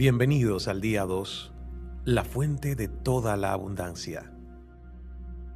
Bienvenidos al día 2, la fuente de toda la abundancia.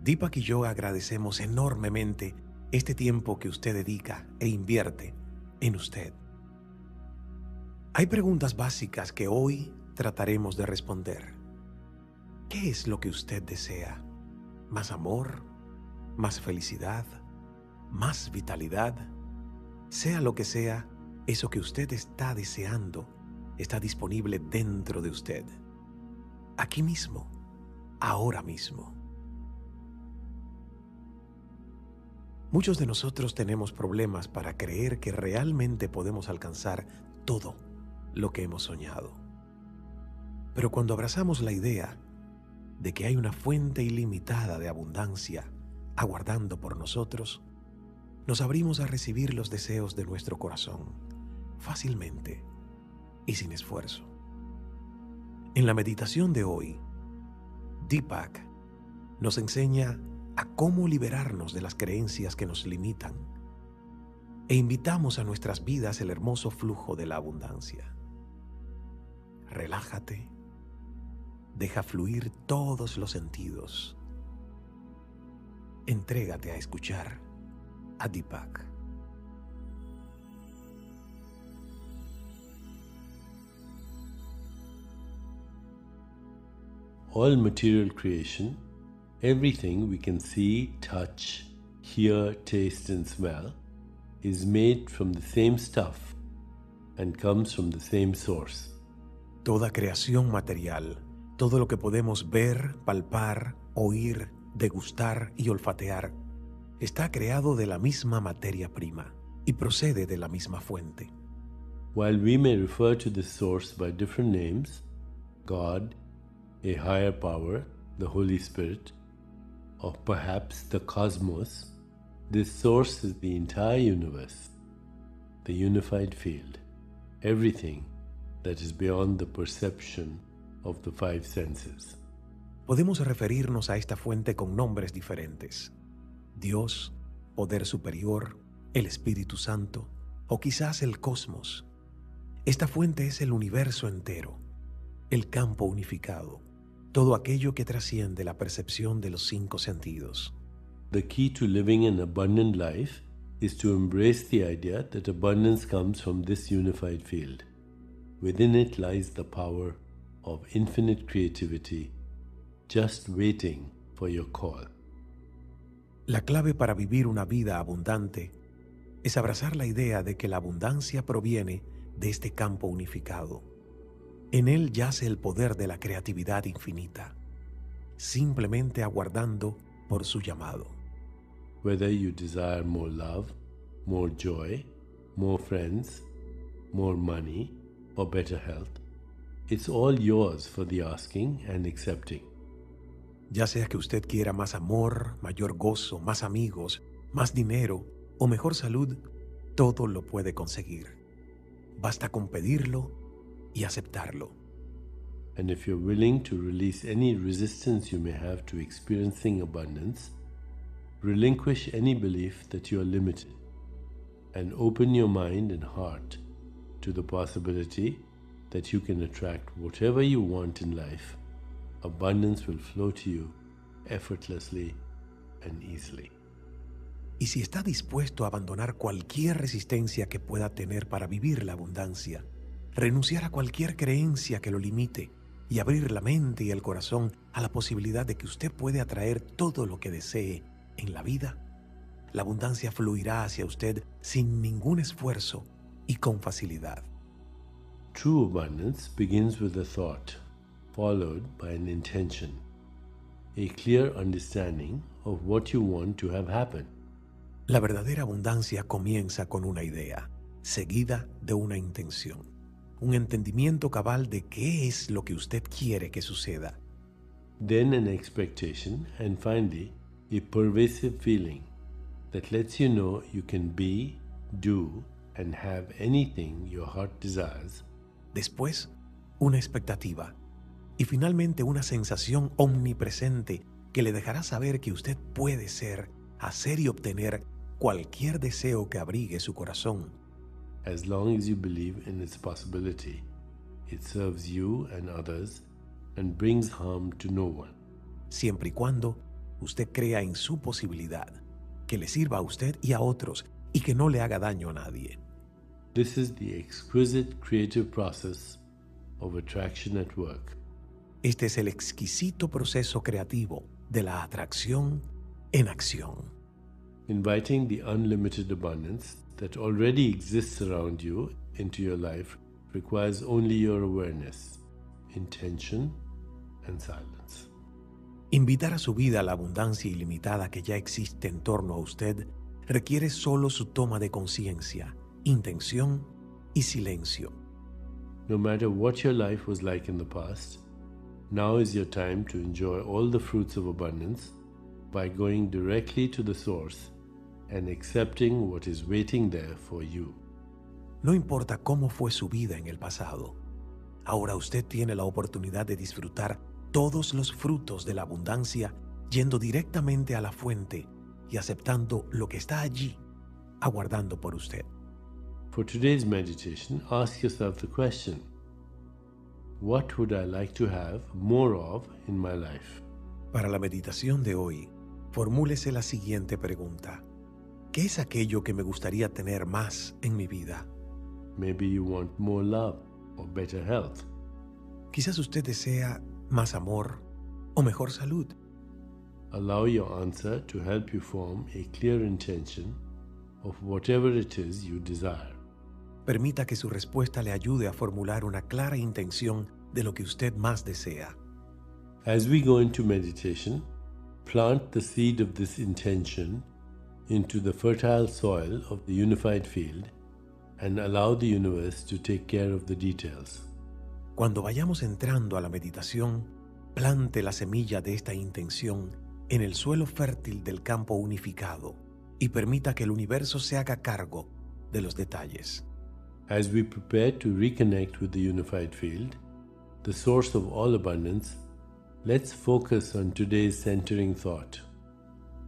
Deepak y yo agradecemos enormemente este tiempo que usted dedica e invierte en usted. Hay preguntas básicas que hoy trataremos de responder. ¿Qué es lo que usted desea? ¿Más amor? ¿Más felicidad? ¿Más vitalidad? Sea lo que sea, eso que usted está deseando está disponible dentro de usted. Aquí mismo, ahora mismo. Muchos de nosotros tenemos problemas para creer que realmente podemos alcanzar todo lo que hemos soñado. Pero cuando abrazamos la idea de que hay una fuente ilimitada de abundancia aguardando por nosotros, nos abrimos a recibir los deseos de nuestro corazón fácilmente y sin esfuerzo. En la meditación de hoy, Deepak nos enseña a cómo liberarnos de las creencias que nos limitan e invitamos a nuestras vidas el hermoso flujo de la abundancia. Relájate, deja fluir todos los sentidos. Entrégate a escuchar a Deepak. All material creation, everything we can see, touch, hear, taste, and smell, is made from the same stuff and comes from the same source. Toda creación material, todo lo que podemos ver, palpar, oír, degustar y olfatear, está creado de la misma materia prima y procede de la misma fuente. While we may refer to this source by different names, God, a higher power, the Holy Spirit, or perhaps the cosmos, this source is the entire universe, the unified field, everything that is beyond the perception of the five senses. Podemos referirnos a esta fuente con nombres diferentes. Dios, poder superior, el Espíritu Santo o quizás el cosmos. Esta fuente es el universo entero, el campo unificado, todo aquello que trasciende la percepción de los cinco sentidos. The key to living an abundant life is to embrace the idea that abundance comes from this unified field. Within it lies the power of infinite creativity, just waiting for your call. La clave para vivir una vida abundante es abrazar la idea de que la abundancia proviene de este campo unificado en él yace el poder de la creatividad infinita, simplemente aguardando por su llamado. Whether you desire more love, more joy, more friends, more money, or better health, it's all yours for the asking and accepting. Ya sea que usted quiera más amor, mayor gozo, más amigos, más dinero o mejor salud, todo lo puede conseguir. Basta con pedirlo y aceptarlo. And if you're willing to release any resistance you may have to experiencing abundance, relinquish any belief that you are limited, and open your mind and heart to the possibility that you can attract whatever you want in life. Abundance will flow to you effortlessly and easily. Y si está dispuesto a abandonar cualquier resistencia que pueda tener para vivir la abundancia, renunciar a cualquier creencia que lo limite y abrir la mente y el corazón a la posibilidad de que usted puede atraer todo lo que desee en la vida, la abundancia fluirá hacia usted sin ningún esfuerzo y con facilidad. True abundance begins with a thought, followed by an intention, a clear understanding of what you want to have happen. La verdadera abundancia comienza con una idea, seguida de una intención un entendimiento cabal de qué es lo que usted quiere que suceda. Then an expectation and finally a pervasive feeling that lets you know you can be, do and have anything your heart desires. Después, una expectativa y finalmente una sensación omnipresente que le dejará saber que usted puede ser, hacer y obtener cualquier deseo que abrigue su corazón as long as you believe in its possibility. it serves you and others and brings harm to no one. Siempre y cuando usted crea en su posibilidad, que le sirva a usted y a otros y que no le haga daño a nadie. This is the exquisite creative process of attraction at work. Este es el exquisito proceso creativo de la atracción en acción. Inviting the unlimited abundance that already exists around you into your life requires only your awareness, intention, and silence. Invitar a su vida la abundancia ilimitada que ya existe en torno a usted requiere solo su toma de conciencia, intención y silencio. No matter what your life was like in the past, now is your time to enjoy all the fruits of abundance by going directly to the source and accepting what is waiting there for you. No importa cómo fue su vida en el pasado, ahora usted tiene la oportunidad de disfrutar todos los frutos de la abundancia yendo directamente a la fuente y aceptando lo que está allí, aguardando por usted. For today's meditation, ask yourself the question What would I like to have more of in my life? Para la meditación de hoy, formúlese la siguiente pregunta. ¿Qué es aquello que me gustaría tener más en mi vida? Maybe you want more love or better health. Quizás usted desea más amor o mejor salud. Allow your answer to help you form a clear intention of whatever it is you desire. Permita que su respuesta le ayude a formular una clara intención de lo que usted más desea. As we go into meditation, plant the seed of this intention into the fertile soil of the unified field and allow the universe to take care of the details. Cuando vayamos entrando a la meditación, plante la semilla de esta intención en el suelo fértil del campo unificado y permita que el universo se haga cargo de los detalles. As we prepare to reconnect with the unified field, the source of all abundance, let's focus on today's centering thought.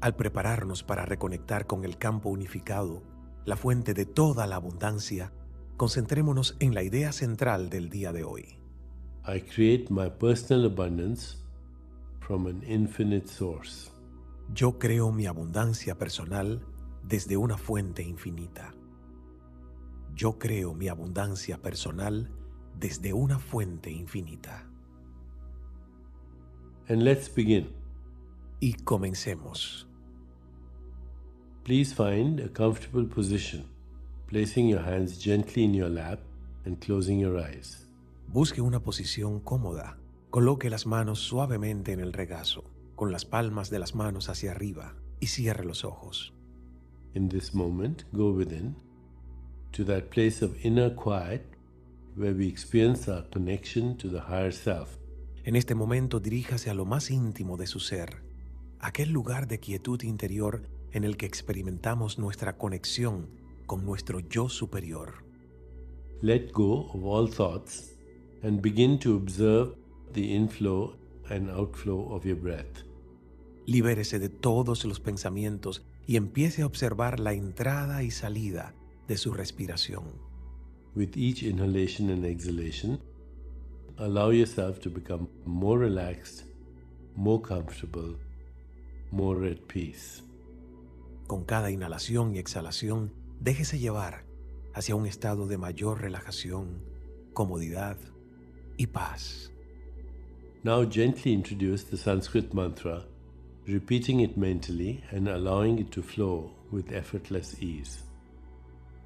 Al prepararnos para reconectar con el campo unificado, la fuente de toda la abundancia, concentrémonos en la idea central del día de hoy. I create my personal abundance from an infinite source. Yo creo mi abundancia personal desde una fuente infinita. Yo creo mi abundancia personal desde una fuente infinita. And let's begin. Y comencemos. Please find a comfortable position, placing your hands gently in your lap and closing your eyes. Busque una posición cómoda. Coloque las manos suavemente en el regazo, con las palmas de las manos hacia arriba, y cierre los ojos. In this moment, go within to that place of inner quiet where we experience our connection to the higher self. En este momento diríjase a lo más íntimo de su ser, aquel lugar de quietud interior en el que experimentamos nuestra conexión con nuestro yo superior. Let go of all thoughts and begin to observe the inflow and outflow of your breath. Libérese de todos los pensamientos y empiece a observar la entrada y salida de su respiración. With each inhalation and exhalation, allow yourself to become more relaxed, more comfortable, more at peace. Con cada inhalación y exhalación, déjese llevar hacia un estado de mayor relajación, comodidad y paz. Now gently introduce the Sanskrit mantra, repeating it mentally and allowing it to flow with effortless ease.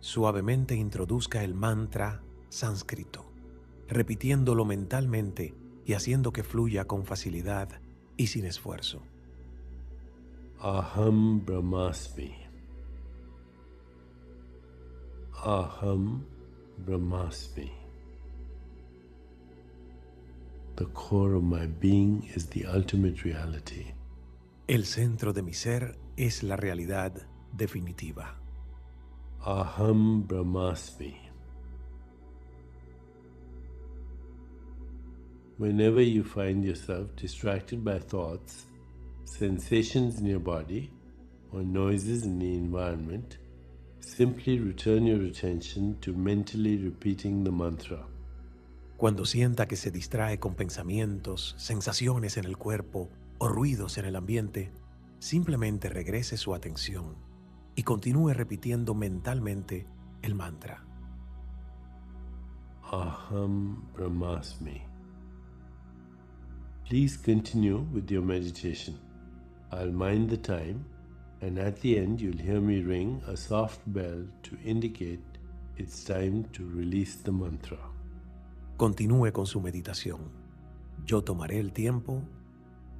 Suavemente introduzca el mantra sánscrito, repitiéndolo mentalmente y haciendo que fluya con facilidad y sin esfuerzo. Aham Brahmasmi. Aham Brahmasmi. The core of my being is the ultimate reality. El centro de mi ser es la realidad definitiva. Aham Brahmasmi. Whenever you find yourself distracted by thoughts, sensations in your body, or noises in the environment, simply return your attention to mentally repeating the mantra. Cuando sienta que se distrae con pensamientos, sensaciones en el cuerpo o ruidos en el ambiente, simplemente regrese su atención y continúe repitiendo mentalmente el mantra. Aham Brahmasmi. Please continue with your meditation. I'll mind the time, and at the end, you'll hear me ring a soft bell to indicate it's time to release the mantra. Continúe con su meditación. Yo tomaré el tiempo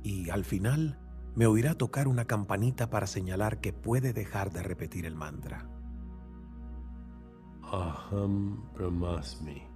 y al final me oirá tocar una campanita para señalar que puede dejar de repetir el mantra. Aham Brahmasmi.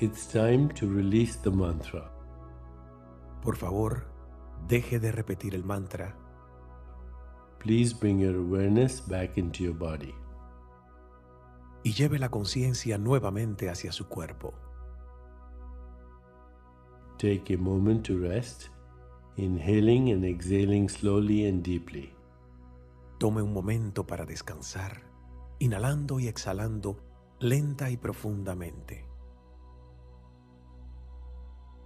It's time to release the mantra. Por favor, deje de repetir el mantra. Please bring your awareness back into your body. Y lleve la conciencia nuevamente hacia su cuerpo. Take a moment to rest, inhaling and exhaling slowly and deeply. Tome un momento para descansar, inhalando y exhalando lenta y profundamente.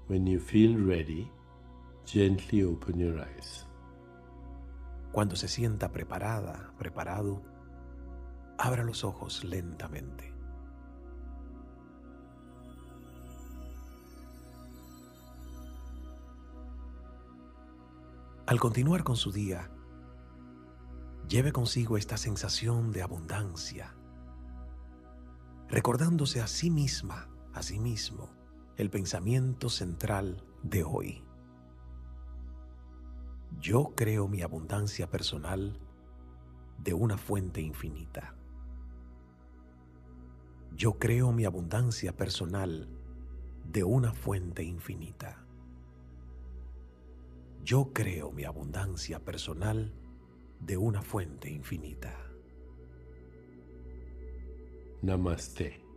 When you feel ready, gently open your eyes. Cuando se sienta preparada, preparado, abra los ojos lentamente. Al continuar con su día, lleve consigo esta sensación de abundancia, recordándose a sí misma, a sí mismo, el pensamiento central de hoy. Yo creo mi abundancia personal de una fuente infinita. Yo creo mi abundancia personal de una fuente infinita. Yo creo mi abundancia personal de una fuente infinita. Namaste.